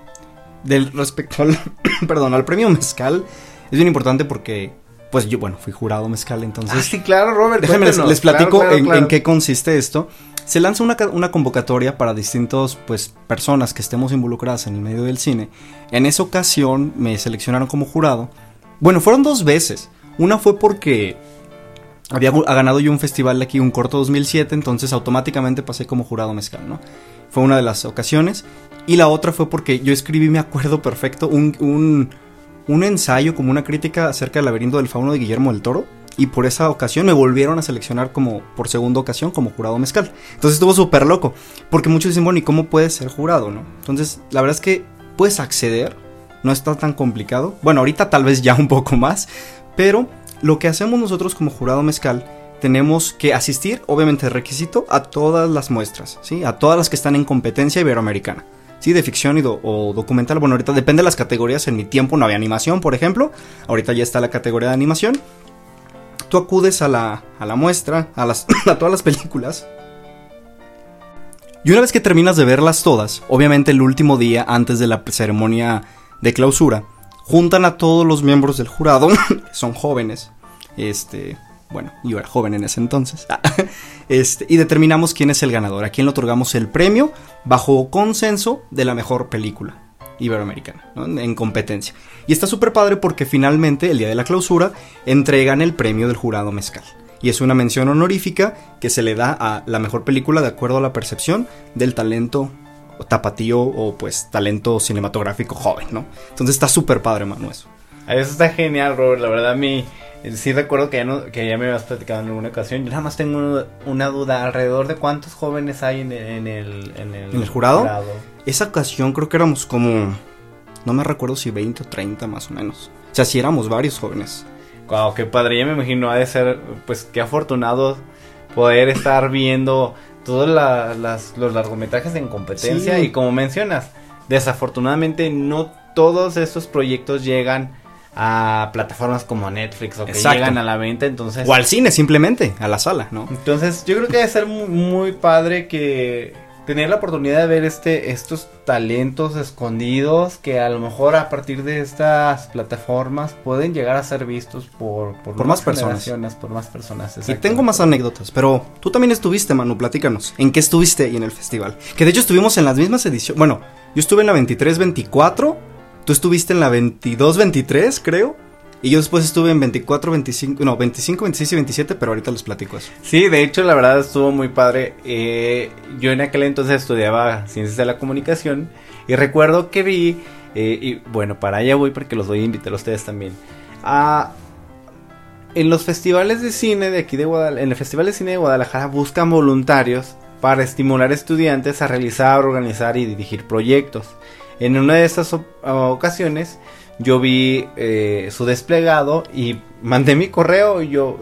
Speaker 2: Del respecto al, perdón, al premio Mezcal, es bien importante porque, pues yo, bueno, fui jurado Mezcal, entonces...
Speaker 3: Ah, sí, claro, Robert.
Speaker 2: Déjenme les, les platico
Speaker 3: Claro, claro,
Speaker 2: en,
Speaker 3: claro.
Speaker 2: en qué consiste esto. Se lanza una, una convocatoria para distintos, pues, personas que estemos involucradas en el medio del cine. En esa ocasión me seleccionaron como jurado. Bueno, fueron dos veces. Una fue porque había ganado yo un festival de aquí, un corto 2007, entonces automáticamente pasé como jurado mezcal, ¿no? Fue una de las ocasiones. Y la otra fue porque yo escribí, me acuerdo perfecto, un, un, un ensayo como una crítica acerca del laberinto del fauno de Guillermo del Toro. Y por esa ocasión me volvieron a seleccionar como por segunda ocasión como jurado mezcal. Entonces estuvo súper loco. Porque muchos dicen, bueno, ¿y cómo puedes ser jurado, no? Entonces, la verdad es que puedes acceder. No está tan complicado. Bueno, ahorita tal vez ya un poco más. Pero lo que hacemos nosotros como jurado mezcal, tenemos que asistir, obviamente requisito, a todas las muestras, ¿sí? A todas las que están en competencia iberoamericana. Sí, de ficción y o documental. Bueno, ahorita depende de las categorías. En mi tiempo no había animación, por ejemplo. Ahorita ya está la categoría de animación. Tú acudes a la, a la muestra, a, las, a todas las películas. Y una vez que terminas de verlas todas, obviamente el último día antes de la ceremonia de clausura, juntan a todos los miembros del jurado, son jóvenes, este, bueno, yo joven en ese entonces, este, y determinamos quién es el ganador, a quién le otorgamos el premio bajo consenso de la mejor película iberoamericana, ¿no? en competencia. Y está súper padre porque finalmente, el día de la clausura, entregan el premio del jurado mezcal. Y es una mención honorífica que se le da a la mejor película de acuerdo a la percepción del talento tapatío o pues talento cinematográfico joven, ¿no? Entonces está súper padre, mano, eso.
Speaker 3: Eso está genial, Robert. La verdad, mí sí recuerdo que ya, no- que ya me habías platicado en alguna ocasión. Yo nada más tengo una, duda. ¿Alrededor de cuántos jóvenes hay en, el- en el, en el,
Speaker 2: ¿En el jurado? Esa ocasión creo que éramos como, no me recuerdo si 20 o 30 más o menos. O sea, sí éramos varios jóvenes.
Speaker 3: Wow, qué padre. Ya me imagino, ha de ser, pues, qué afortunado poder estar viendo todos la- las- los largometrajes en competencia.
Speaker 2: Sí.
Speaker 3: Y como mencionas, desafortunadamente no todos estos proyectos llegan a plataformas como Netflix o que
Speaker 2: Exacto.
Speaker 3: llegan a la venta. Entonces,
Speaker 2: O al cine, simplemente, a la sala, ¿no?
Speaker 3: entonces yo creo que debe ser muy, muy padre que tener la oportunidad de ver este estos talentos escondidos que a lo mejor a partir de estas plataformas pueden llegar a ser vistos por, por,
Speaker 2: Por más personas.
Speaker 3: por más personas.
Speaker 2: Y tengo más anécdotas, pero tú también estuviste, Manu, platícanos. ¿En qué estuviste ahí en el festival? Que de hecho estuvimos en las mismas ediciones. Bueno, yo estuve en la 23-24, tú estuviste en la 22-23, creo. Y yo después estuve en 24, 25, no, 25, 26 y 27, pero ahorita les platico eso.
Speaker 3: Sí, de hecho la verdad estuvo muy padre. Eh, yo en aquel entonces estudiaba ciencias de la comunicación y recuerdo que vi, eh, y bueno, para allá voy porque los voy a invitar a ustedes también. A, en los festivales de cine de aquí de Guadalajara, en el Festival de Cine de Guadalajara buscan voluntarios para estimular estudiantes a realizar, organizar y dirigir proyectos. En una de estas o- ocasiones yo vi eh, su desplegado y mandé mi correo y yo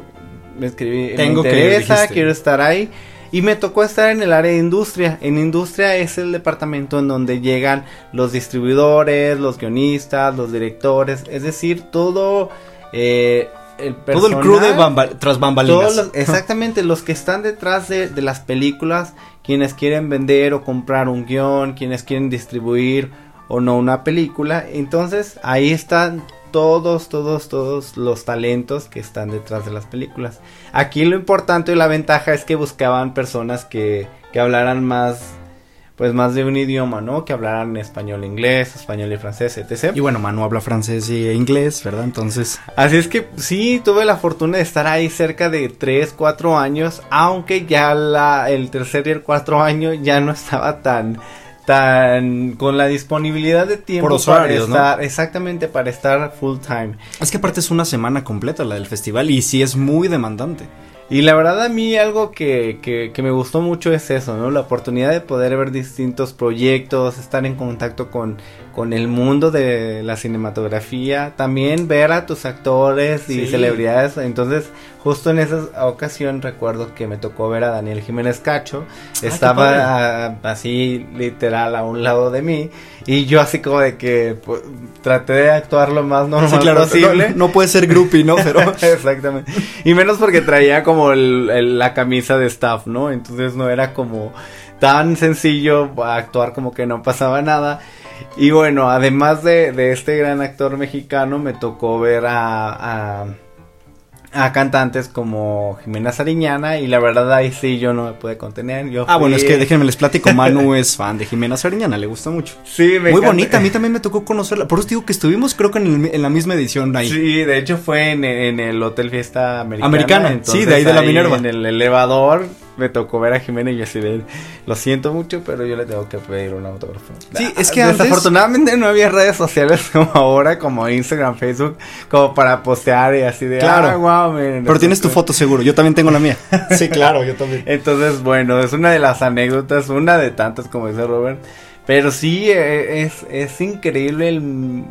Speaker 3: me escribí,
Speaker 2: Tengo
Speaker 3: me
Speaker 2: que ir",
Speaker 3: interesa, quiero estar ahí. Y me tocó estar en el área de industria. En industria es el departamento en donde llegan los distribuidores, los guionistas, los directores, es decir, todo eh, el
Speaker 2: Todo el crew de
Speaker 3: personal,
Speaker 2: bamba- tras bambalinas.
Speaker 3: los- exactamente, los que están detrás de, de las películas, quienes quieren vender o comprar un guion, quienes quieren distribuir o no una película. Entonces ahí están todos, todos, todos los talentos que están detrás de las películas. Aquí lo importante y la ventaja es que buscaban personas que, que hablaran más, pues más de un idioma, ¿no? Que hablaran español, inglés, español y francés, etc.
Speaker 2: Y bueno, Manu habla francés y inglés, ¿verdad? Entonces,
Speaker 3: Así es que sí, tuve la fortuna de estar ahí cerca de 3, 4 años, aunque ya la, el tercer y el cuarto año ya no estaba tan, tan, con la disponibilidad de tiempo
Speaker 2: Por
Speaker 3: para
Speaker 2: horarios, ¿no?
Speaker 3: estar, exactamente, para estar full time.
Speaker 2: es que aparte es una semana completa la del festival y sí es muy demandante.
Speaker 3: Y la verdad a mí algo que, que, que me gustó mucho es eso, ¿no? La oportunidad de poder ver distintos proyectos, estar en contacto con, con el mundo de la cinematografía, también ver a tus actores y
Speaker 2: Sí.
Speaker 3: celebridades. Entonces, justo en esa ocasión recuerdo que me tocó ver a Daniel Jiménez Cacho,
Speaker 2: qué
Speaker 3: estaba ah, así literal a un lado de mí y yo así como de que pues, traté de actuar lo más normal
Speaker 2: Sí, claro,
Speaker 3: posible.
Speaker 2: no, no puede ser groupie, ¿no? Pero
Speaker 3: Exactamente. Y menos porque traía como el- el- la camisa de staff, ¿no? Entonces no era como tan sencillo actuar como que no pasaba nada. Y bueno, además de, de este gran actor mexicano, me tocó ver a, a, a cantantes como Jimena Sariñana. Y la verdad ahí sí yo no me pude contener. Yo
Speaker 2: Ah, bueno, es que déjenme les platico, Manu es fan de Jimena Sariñana, le gusta mucho.
Speaker 3: Sí, me
Speaker 2: Muy
Speaker 3: encanta.
Speaker 2: bonita, a mí también me tocó conocerla. Por eso digo que estuvimos, creo que en, el- en la misma edición ahí.
Speaker 3: Sí, de hecho fue en, en el Hotel Fiesta Americana.
Speaker 2: Americana, sí, de ahí de la Minerva.
Speaker 3: En el elevador me tocó ver a Jimena y yo así de, lo siento mucho, pero yo le tengo que pedir un autógrafo.
Speaker 2: Sí,
Speaker 3: Ah,
Speaker 2: es que antes-
Speaker 3: Desafortunadamente no había redes sociales como ahora, como Instagram, Facebook, como para postear y así de,
Speaker 2: Claro.
Speaker 3: ah, wow, miren,
Speaker 2: Pero tienes tu foto seguro, yo también tengo la mía. Sí, claro, yo también.
Speaker 3: Entonces, bueno, es una de las anécdotas, una de tantas, como dice Robert. Pero sí, eh, es, es increíble el,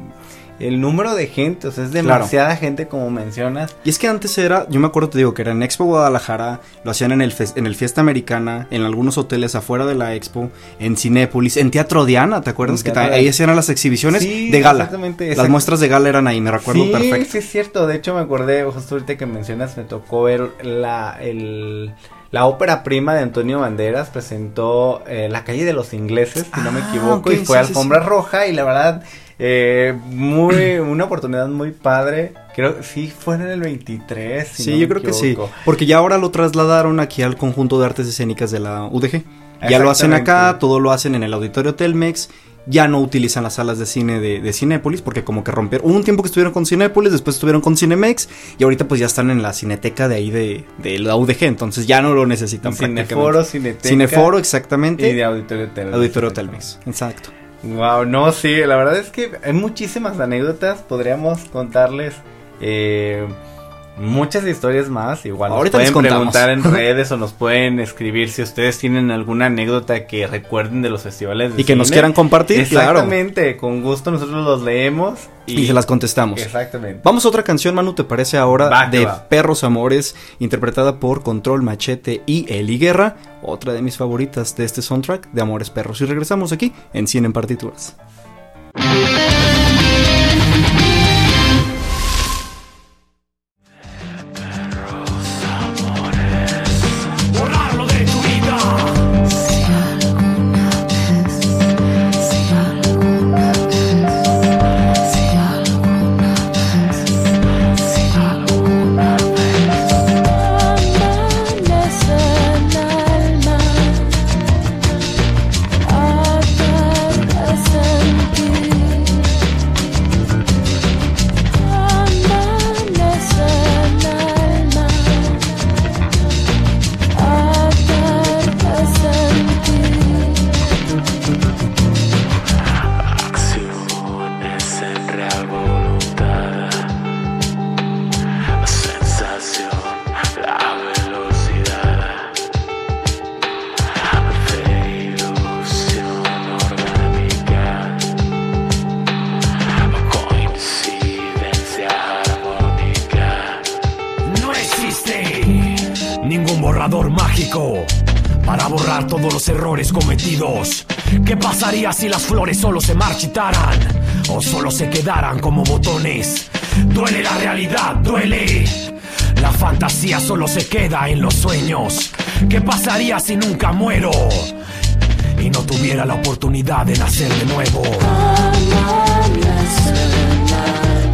Speaker 3: el número de gente, o sea, es demasiada gente como mencionas.
Speaker 2: Y es que antes era, yo me acuerdo, te digo, que era en Expo Guadalajara, lo hacían en el, en el Fiesta Americana, en algunos hoteles afuera de la Expo, en Cinépolis, en Teatro Diana, ¿te acuerdas? Que ahí hacían las exhibiciones
Speaker 3: Sí,
Speaker 2: de gala.
Speaker 3: exactamente,
Speaker 2: Las
Speaker 3: exact-
Speaker 2: muestras de gala eran ahí, me recuerdo
Speaker 3: sí,
Speaker 2: perfecto.
Speaker 3: Sí, es cierto. De hecho, me acordé, justo ahorita que mencionas, me tocó ver la, el, la ópera prima de Antonio Banderas presentó eh, La calle de los ingleses, si no me
Speaker 2: Ah,
Speaker 3: equivoco, y fue
Speaker 2: sí, sí,
Speaker 3: alfombra
Speaker 2: sí.
Speaker 3: roja y la verdad, eh, muy, una oportunidad muy padre. Creo que sí fue en el 23. si
Speaker 2: Sí,
Speaker 3: no
Speaker 2: yo creo que sí. Porque ya ahora lo trasladaron aquí al conjunto de artes escénicas de la UDG. Ya lo hacen acá, todo lo hacen en el auditorio Telmex. Ya no utilizan las salas de cine de, de Cinépolis porque como que rompieron. Hubo un tiempo que estuvieron con Cinépolis, después estuvieron con Cinemex y ahorita pues ya están en la cineteca de ahí de, de la UDG. Entonces ya no lo necesitan
Speaker 3: Cineforo,
Speaker 2: prácticamente.
Speaker 3: Cineteca.
Speaker 2: Cineforo, exactamente.
Speaker 3: Y de Auditorio Telmex.
Speaker 2: Auditorio Telmex, exacto.
Speaker 3: Wow, no, sí, la verdad es que hay muchísimas anécdotas. Podríamos contarles eh, muchas historias más. Igual nos
Speaker 2: Ahorita
Speaker 3: pueden preguntar en redes o nos pueden escribir si ustedes tienen alguna anécdota que recuerden de los festivales de
Speaker 2: Y que nos quieran compartir, claro.
Speaker 3: Exactamente, con gusto nosotros los leemos
Speaker 2: Y, se las contestamos.
Speaker 3: Exactamente.
Speaker 2: Vamos a otra canción, Manu, ¿te parece ahora?
Speaker 3: Va,
Speaker 2: de
Speaker 3: va.
Speaker 2: Perros Amores, interpretada por Control Machete y Eli Guerra, otra de mis favoritas de este soundtrack de Amores Perros. Y regresamos aquí en Cine en Partituras.
Speaker 5: Quedaran como botones? Duele la realidad, duele. La fantasía solo se queda en los sueños. ¿Qué pasaría si nunca muero y no tuviera la oportunidad de nacer de nuevo?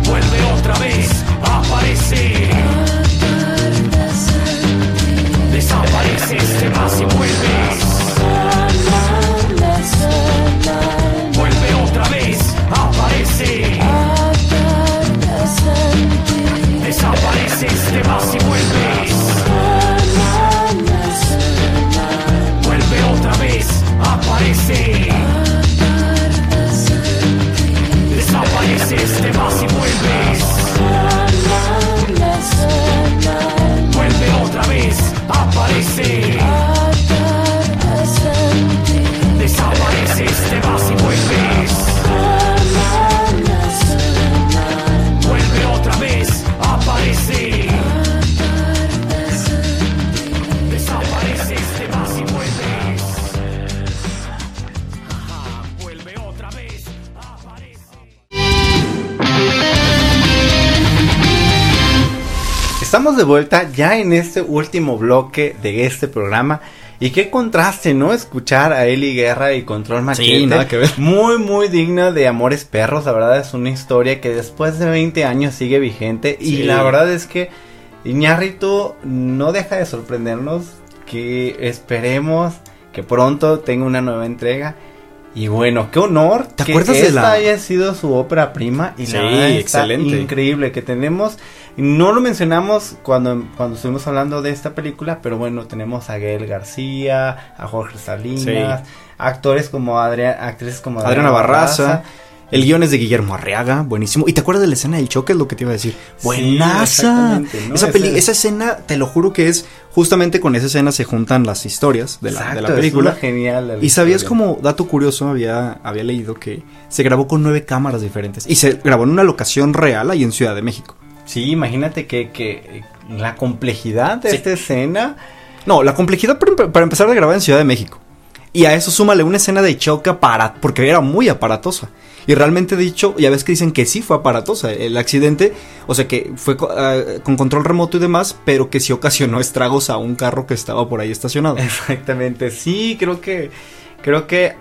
Speaker 5: Vuelve otra vez, aparece.
Speaker 6: atardece en ti.
Speaker 3: Estamos de vuelta ya en este último bloque de este programa. Y qué contraste, ¿no? Escuchar a Eli Guerra y Control Machete.
Speaker 2: nada que ver.
Speaker 3: Muy, muy digno de Amores Perros. La verdad es una historia que después de 20 años sigue vigente. Y la verdad es que Iñárritu no deja de sorprendernos. Que esperemos que pronto tenga una nueva entrega. Y bueno, qué honor
Speaker 2: ¿Te
Speaker 3: que
Speaker 2: acuerdas de
Speaker 3: esta
Speaker 2: la-
Speaker 3: haya sido su ópera prima. Y
Speaker 2: Sí,
Speaker 3: la
Speaker 2: excelente.
Speaker 3: increíble que tenemos. No lo mencionamos cuando, cuando estuvimos hablando de esta película, pero bueno, tenemos a Gael García, a Jorge Salinas, actores como Adriana, actrices como
Speaker 2: Adriana Barraza. El guion es de Guillermo Arriaga, buenísimo. ¿Y te acuerdas de la escena del choque? Es lo que te iba a decir. Buenaza. esa, peli- esa escena, te lo juro que es justamente con esa escena se juntan las historias de la, de película.
Speaker 3: genial la
Speaker 2: Y sabías como dato curioso, había, había leído que se grabó con nueve cámaras diferentes. Y se grabó en una locación real ahí en Ciudad de México.
Speaker 3: Sí, imagínate que, que la complejidad de
Speaker 2: Sí.
Speaker 3: esta escena.
Speaker 2: No, la complejidad para empezar de grabar en Ciudad de México. Y a eso súmale una escena de choque para, porque era muy aparatosa. Y realmente dicho, ya ves que dicen que sí fue aparatosa el accidente, o sea que fue ah, con control remoto y demás, pero que sí ocasionó estragos a un carro que estaba por ahí estacionado.
Speaker 3: Exactamente, sí, creo que creo que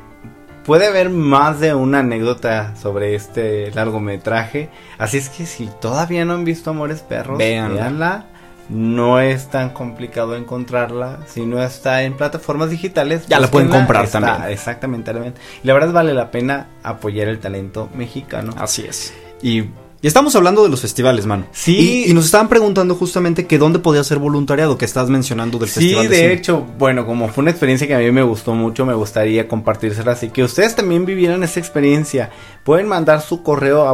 Speaker 3: puede haber más de una anécdota sobre este largometraje, así es que si todavía no han visto Amores Perros,
Speaker 2: Véanla.
Speaker 3: véanla. No es tan complicado encontrarla, si no está en plataformas digitales.
Speaker 2: Ya la pueden comprar
Speaker 3: está-
Speaker 2: también.
Speaker 3: Exactamente, la verdad vale la pena apoyar el talento mexicano.
Speaker 2: Así es. Y, y estamos hablando de los festivales, mano.
Speaker 3: Sí.
Speaker 2: Y, y nos estaban preguntando justamente que dónde podía ser voluntariado, que estás mencionando del
Speaker 3: Sí,
Speaker 2: festival.
Speaker 3: de
Speaker 2: cine.
Speaker 3: hecho, bueno, como fue una experiencia que a mí me gustó mucho, me gustaría compartírsela, así que ustedes también vivieran esa experiencia. Pueden mandar su correo a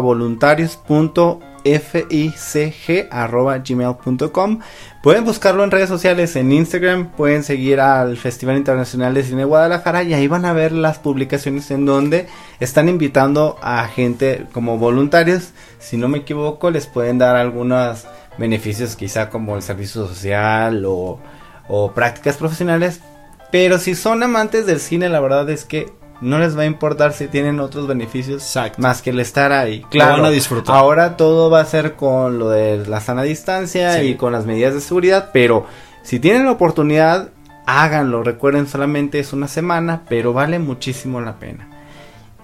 Speaker 3: voluntarios.ficg@gmail.com. Pueden buscarlo en redes sociales, en Instagram, pueden seguir al Festival Internacional de Cine Guadalajara y ahí van a ver las publicaciones en donde están invitando a gente como voluntarios. Si no me equivoco, les pueden dar algunos beneficios, quizá como el servicio social o prácticas profesionales. Pero si son amantes del cine, la verdad es que no les va a importar si tienen otros beneficios
Speaker 2: Exacto.
Speaker 3: más que el estar ahí.
Speaker 2: van a disfrutar.
Speaker 3: Ahora todo va a ser con lo de la sana distancia
Speaker 2: Sí.
Speaker 3: y con las medidas de seguridad, pero si tienen la oportunidad, háganlo. Recuerden, solamente es una semana, pero vale muchísimo la pena.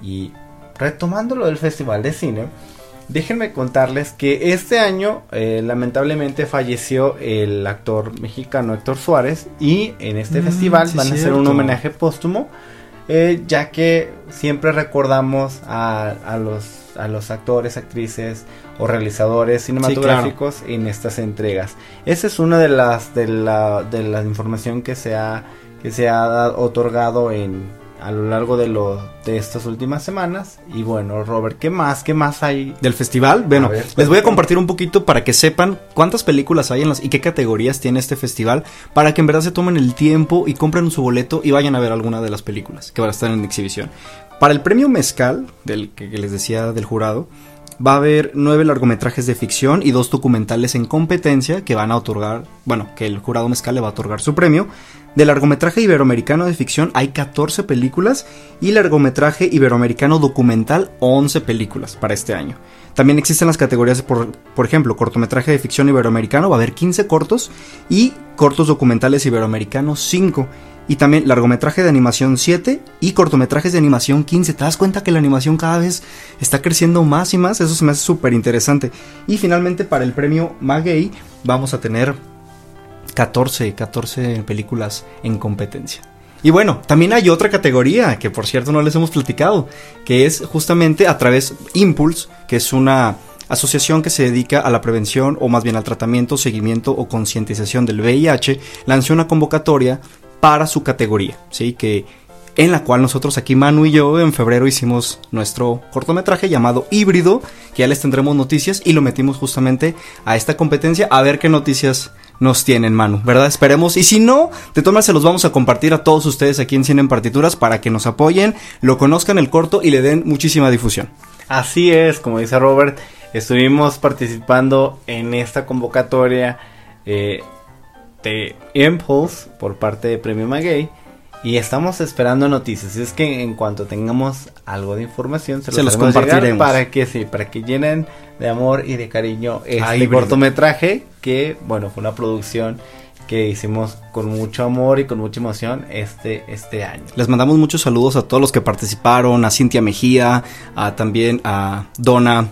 Speaker 3: Y retomando lo del Festival de Cine, déjenme contarles que este año eh, lamentablemente falleció el actor mexicano Héctor Suárez y en este
Speaker 2: Mm,
Speaker 3: festival
Speaker 2: sí,
Speaker 3: van a hacer un homenaje póstumo, eh, ya que siempre recordamos a, a los, a los actores, actrices o realizadores cinematográficos en estas entregas. Esa es una de las de la, de la información que se ha que se ha otorgado en a lo largo de lo de estas últimas semanas. Y bueno Robert qué más qué más hay
Speaker 2: Del festival, bueno,
Speaker 3: ver,
Speaker 2: les voy a compartir un poquito para que sepan cuántas películas hay en las y qué categorías tiene este festival, para que en verdad se tomen el tiempo y compren su boleto y vayan a ver alguna de las películas que van a estar en exhibición. Para el premio Mezcal, del que les decía del jurado, va a haber nueve largometrajes de ficción y dos documentales en competencia que van a otorgar, bueno, que el jurado Mezcal le va a otorgar su premio. De largometraje iberoamericano de ficción hay 14 películas y largometraje iberoamericano documental 11 películas para este año. También existen las categorías, por, por ejemplo, cortometraje de ficción iberoamericano, va a haber 15 cortos y cortos documentales iberoamericanos 5. Y también largometraje de animación 7 y cortometrajes de animación 15. ¿Te das cuenta que la animación cada vez está creciendo más y más? Eso se me hace súper interesante. Y finalmente para el premio Maguey vamos a tener 14, 14 películas en competencia. Y bueno, también hay otra categoría que por cierto no les hemos platicado, que es justamente a través Impulse, que es una asociación que se dedica a la prevención o más bien al tratamiento, seguimiento o concientización del VIH, lanzó una convocatoria para su categoría, ¿sí? Que en la cual nosotros aquí Manu y yo en febrero hicimos nuestro cortometraje llamado Híbrido, que ya les tendremos noticias y lo metimos justamente a esta competencia a ver qué noticias nos tienen, Manu, ¿verdad? Esperemos. Y si no, de todas se los vamos a compartir a todos ustedes aquí en Cine en Partituras para que nos apoyen, lo conozcan el corto y le den muchísima difusión.
Speaker 3: Así es, como dice Robert, estuvimos participando en esta convocatoria eh, de Impulse por parte de Premio Maguey y estamos esperando noticias. Y es que en cuanto tengamos algo de información se,
Speaker 2: Se los compartiremos.
Speaker 3: para que sí, para que llenen de amor y de cariño este
Speaker 2: Ay,
Speaker 3: cortometraje que bueno fue una producción que hicimos con mucho amor y con mucha emoción este este año.
Speaker 2: Les mandamos muchos saludos a todos los que participaron, a Cintia Mejía, a también a Donna,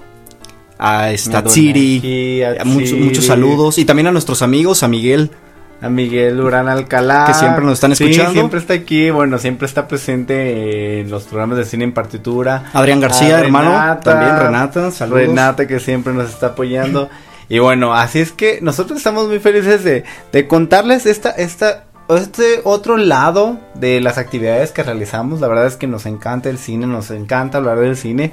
Speaker 2: a esta
Speaker 3: A Donna
Speaker 2: Tsiri,
Speaker 3: Mejía,
Speaker 2: a muchos, muchos saludos y también a nuestros amigos, a Miguel,
Speaker 3: A Miguel Urán Alcalá.
Speaker 2: Que siempre nos están
Speaker 3: Sí,
Speaker 2: escuchando.
Speaker 3: siempre está aquí, bueno, siempre está presente en los programas de cine en partitura.
Speaker 2: Adrián García, hermano, también Renata, saludos.
Speaker 3: Renata que siempre nos está apoyando. y bueno, así es que nosotros estamos muy felices de, de contarles esta, esta, este otro lado de las actividades que realizamos. La verdad es que nos encanta el cine, nos encanta hablar del cine.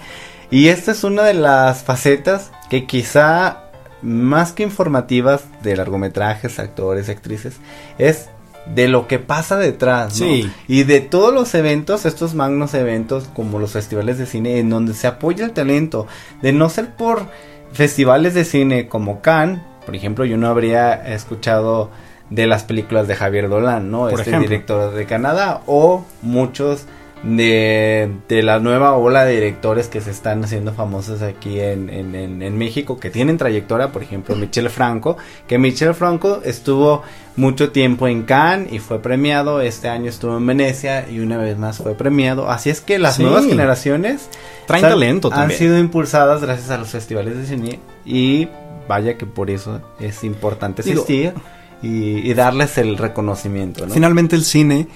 Speaker 3: Y esta es una de las facetas que quizá más que informativas de largometrajes, actores, actrices, es de lo que pasa detrás, ¿no?
Speaker 2: Sí.
Speaker 3: Y de todos los eventos, estos magnos eventos como los festivales de cine en donde se apoya el talento, de no ser por festivales de cine como Cannes, por ejemplo, yo no habría escuchado de las películas de Javier Dolan, ¿no?
Speaker 2: Por
Speaker 3: este
Speaker 2: ejemplo.
Speaker 3: director de Canadá o muchos de, de la nueva ola de directores que se están haciendo famosos aquí en, en- en- en México, que tienen trayectoria, por ejemplo, Michel Franco, que Michel Franco estuvo mucho tiempo en Cannes y fue premiado, este año estuvo en Venecia y una vez más fue premiado, así es que las
Speaker 2: Sí.
Speaker 3: nuevas generaciones
Speaker 2: Traen talento
Speaker 3: han
Speaker 2: también.
Speaker 3: sido impulsadas gracias a los festivales de cine y vaya que por eso es importante
Speaker 2: Digo-
Speaker 3: asistir y, y darles el reconocimiento, ¿no?
Speaker 2: Finalmente el cine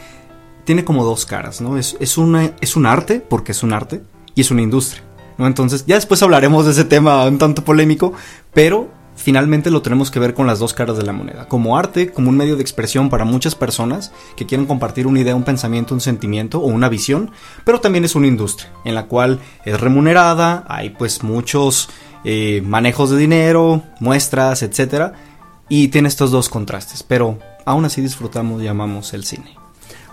Speaker 2: tiene como dos caras, ¿no? Es, es, una, es un arte, porque es un arte, y es una industria, ¿no? Entonces, ya después hablaremos de ese tema un tanto polémico, pero finalmente lo tenemos que ver con las dos caras de la moneda. Como arte, como un medio de expresión para muchas personas que quieren compartir una idea, un pensamiento, un sentimiento o una visión, pero también es una industria en la cual es remunerada, hay pues muchos eh, manejos de dinero, muestras, etcétera, y tiene estos dos contrastes, pero aún así disfrutamos y amamos el cine.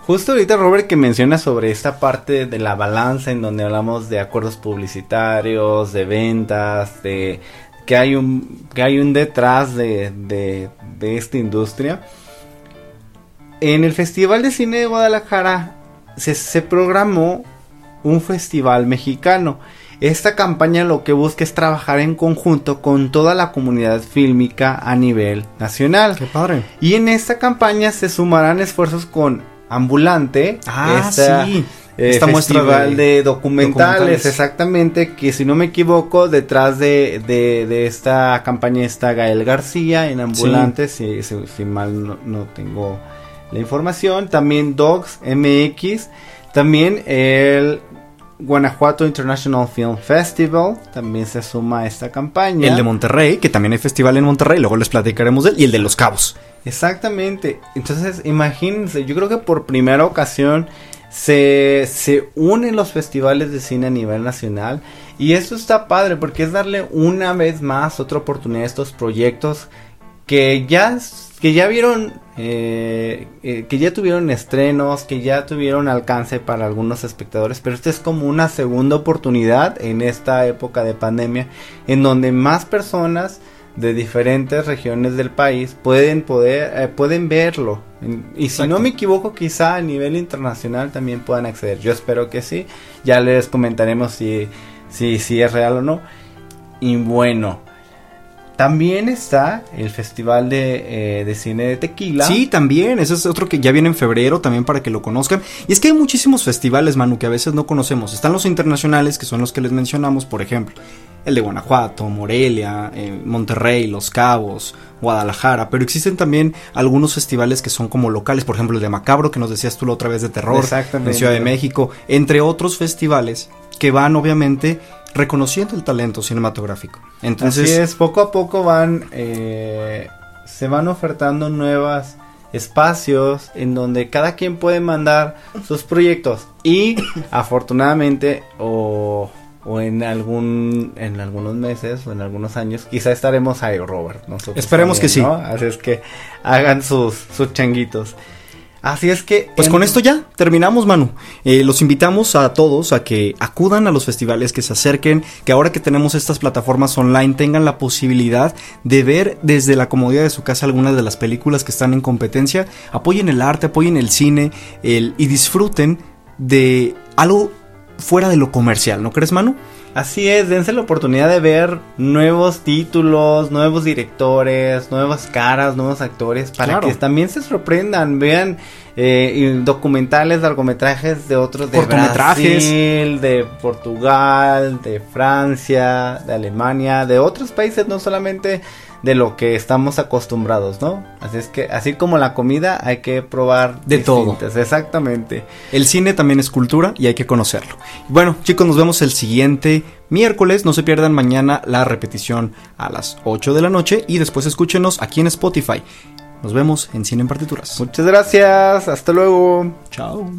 Speaker 3: Justo ahorita Robert que menciona sobre esta parte de la balanza en donde hablamos de acuerdos publicitarios, de ventas, de que hay un que hay un detrás de, de, de esta industria. En el Festival de Cine de Guadalajara se, se programó un festival mexicano. Esta campaña lo que busca es trabajar en conjunto con toda la comunidad fílmica a nivel nacional.
Speaker 2: Qué padre.
Speaker 3: Y en esta campaña se sumarán esfuerzos con Ambulante,
Speaker 2: Ah,
Speaker 3: esta,
Speaker 2: sí.
Speaker 3: eh,
Speaker 2: Esta muestra de
Speaker 3: documentales,
Speaker 2: documentales.
Speaker 3: exactamente, que si no me equivoco, detrás de, de, de esta campaña está Gael García en Ambulante, si, si, si mal no, no tengo la información, también Dogs MX, también el Guanajuato International Film Festival, también se suma a esta campaña.
Speaker 2: El de Monterrey, que también hay festival en Monterrey, luego les platicaremos de él, y el de Los Cabos.
Speaker 3: Exactamente. Entonces, imagínense, yo creo que por primera ocasión se, se unen los festivales de cine a nivel nacional. Y eso está padre porque es darle una vez más otra oportunidad a estos proyectos que ya, que ya vieron, eh, eh, que ya tuvieron estrenos, que ya tuvieron alcance para algunos espectadores. Pero esta es como una segunda oportunidad en esta época de pandemia en donde más personas de diferentes regiones del país pueden poder eh, pueden verlo y si
Speaker 2: Exacto.
Speaker 3: no me equivoco quizá a nivel internacional también puedan acceder yo espero que sí ya les comentaremos si si, si es real o no y bueno también está el festival de, eh, de cine de tequila
Speaker 2: Sí, también, ese es otro que ya viene en febrero, también para que lo conozcan. Y es que hay muchísimos festivales, Manu, que a veces no conocemos. Están los internacionales, que son los que les mencionamos, por ejemplo, el de Guanajuato, Morelia, eh, Monterrey, Los Cabos, Guadalajara, pero existen también algunos festivales que son como locales, por ejemplo, el de Macabro, que nos decías tú la otra vez de terror,
Speaker 3: Exactamente.
Speaker 2: en Ciudad de México, entre otros festivales que van obviamente reconociendo el talento cinematográfico. Entonces,
Speaker 3: Así es, poco a poco van, eh, se van ofertando nuevos espacios en donde cada quien puede mandar sus proyectos y afortunadamente o, o en algún en algunos meses o en algunos años quizá estaremos ahí Robert nosotros
Speaker 2: Esperemos que sí.
Speaker 3: ¿no? así es que hagan sus sus changuitos así es que
Speaker 2: Pues
Speaker 3: en-
Speaker 2: con esto ya terminamos, Manu. Eh, los invitamos a todos a que acudan a los festivales, que se acerquen, que ahora que tenemos estas plataformas online tengan la posibilidad de ver desde la comodidad de su casa algunas de las películas que están en competencia. Apoyen el arte, apoyen el cine el, y disfruten de algo fuera de lo comercial, ¿no crees, Manu?
Speaker 3: Así es, dense la oportunidad de ver nuevos títulos, nuevos directores, nuevas caras, nuevos actores, para
Speaker 2: Claro.
Speaker 3: que también se sorprendan, vean eh, documentales, largometrajes de otros, de. Brasil, de Portugal, de Francia, de Alemania, de otros países, no solamente de lo que estamos acostumbrados, ¿no? Así es que, así como la comida, hay que probar
Speaker 2: De todo.
Speaker 3: Exactamente.
Speaker 2: El cine también es cultura y hay que conocerlo. Bueno, chicos, nos vemos el siguiente miércoles. No se pierdan mañana la repetición a las 8 de la noche y después escúchenos aquí en Spotify. Nos vemos en Cine en Partituras.
Speaker 3: Muchas gracias, hasta luego.
Speaker 2: Chao.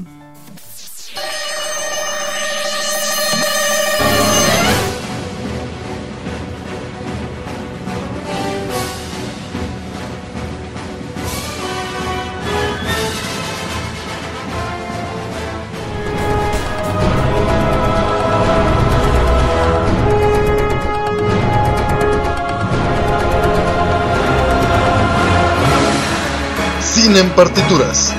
Speaker 1: En Partituras.